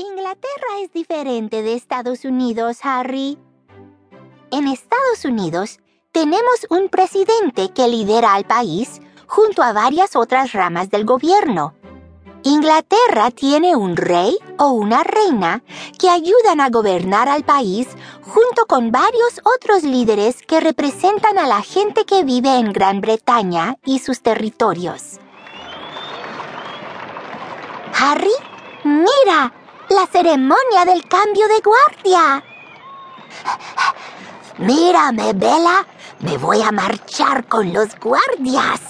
Inglaterra es diferente de Estados Unidos, Harry. En Estados Unidos tenemos un presidente que lidera al país junto a varias otras ramas del gobierno. Inglaterra tiene un rey o una reina que ayudan a gobernar al país junto con varios otros líderes que representan a la gente que vive en Gran Bretaña y sus territorios. Harry, mira, la ceremonia del cambio de guardia. Mírame, Bella. Me voy a marchar con los guardias.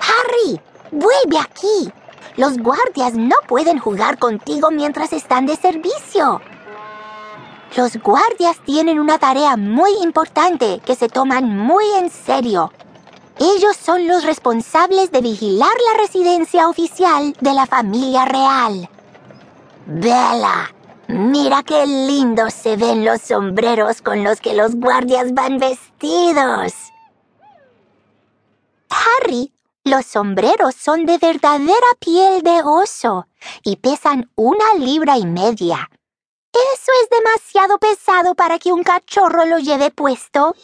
Harry, vuelve aquí. Los guardias no pueden jugar contigo mientras están de servicio. Los guardias tienen una tarea muy importante que se toman muy en serio. Ellos son los responsables de vigilar la residencia oficial de la familia real. Bella, mira qué lindos se ven los sombreros con los que los guardias van vestidos. Harry, los sombreros son de verdadera piel de oso y pesan una libra y media. ¿Eso es demasiado pesado para que un cachorro lo lleve puesto?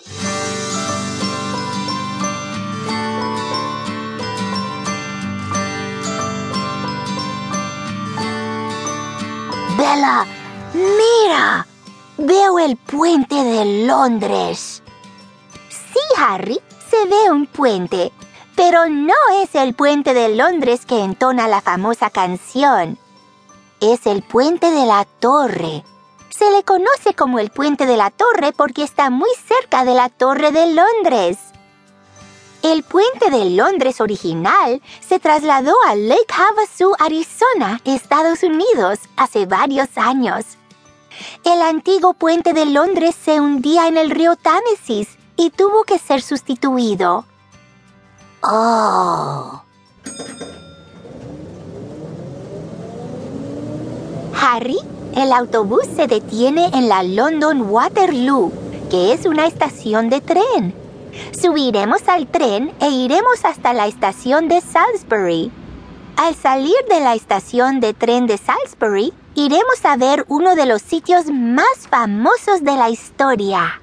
Mira. Veo el puente de Londres. Sí, Harry, se ve un puente, pero no es el puente de Londres que entona la famosa canción. Es el puente de la torre. Se le conoce como el puente de la torre porque está muy cerca de la torre de Londres. El puente de Londres original se trasladó a Lake Havasu, Arizona, Estados Unidos, hace varios años. El antiguo puente de Londres se hundía en el río Támesis y tuvo que ser sustituido. Oh. Harry, el autobús se detiene en la London Waterloo, que es una estación de tren. Subiremos al tren e iremos hasta la estación de Salisbury. Al salir de la estación de tren de Salisbury, iremos a ver uno de los sitios más famosos de la historia.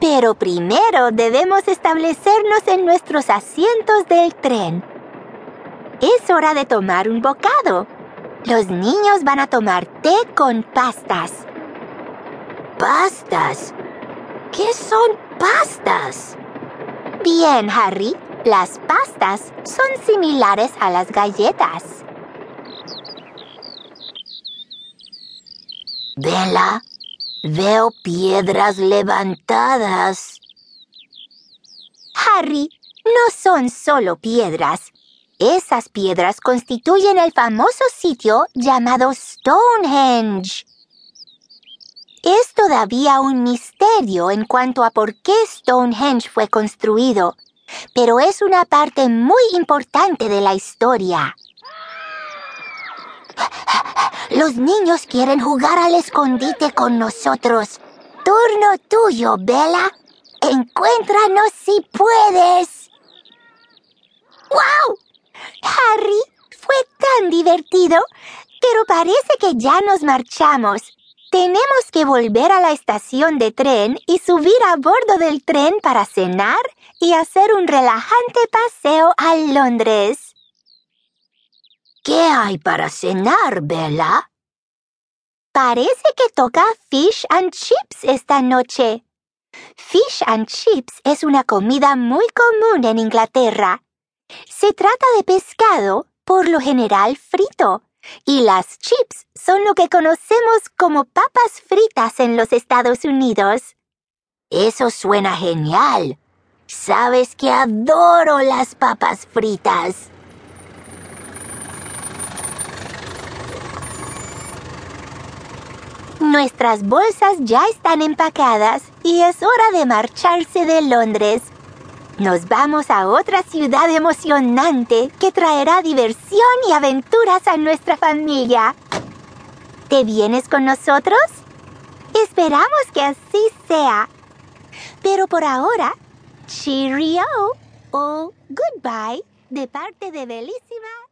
Pero primero debemos establecernos en nuestros asientos del tren. Es hora de tomar un bocado. Los niños van a tomar té con pastas. ¿Pastas? ¿Qué son pastas? Bien, Harry. Las pastas son similares a las galletas. Vela, veo piedras levantadas. Harry, no son solo piedras. Esas piedras constituyen el famoso sitio llamado Stonehenge. Es todavía un misterio en cuanto a por qué Stonehenge fue construido, pero es una parte muy importante de la historia. Los niños quieren jugar al escondite con nosotros. Turno tuyo, Bella. Encuéntranos si puedes. ¡Wow! Harry, fue tan divertido, pero parece que ya nos marchamos. Tenemos que volver a la estación de tren y subir a bordo del tren para cenar y hacer un relajante paseo a Londres. ¿Qué hay para cenar, Bella? Parece que toca fish and chips esta noche. Fish and chips es una comida muy común en Inglaterra. Se trata de pescado, por lo general frito, y las chips son lo que conocemos como papas fritas en los Estados Unidos. Eso suena genial. Sabes que adoro las papas fritas. Nuestras bolsas ya están empacadas y es hora de marcharse de Londres. Nos vamos a otra ciudad emocionante que traerá diversión y aventuras a nuestra familia. ¿Te vienes con nosotros? Esperamos que así sea. Pero por ahora, cheerio o goodbye de parte de Belísima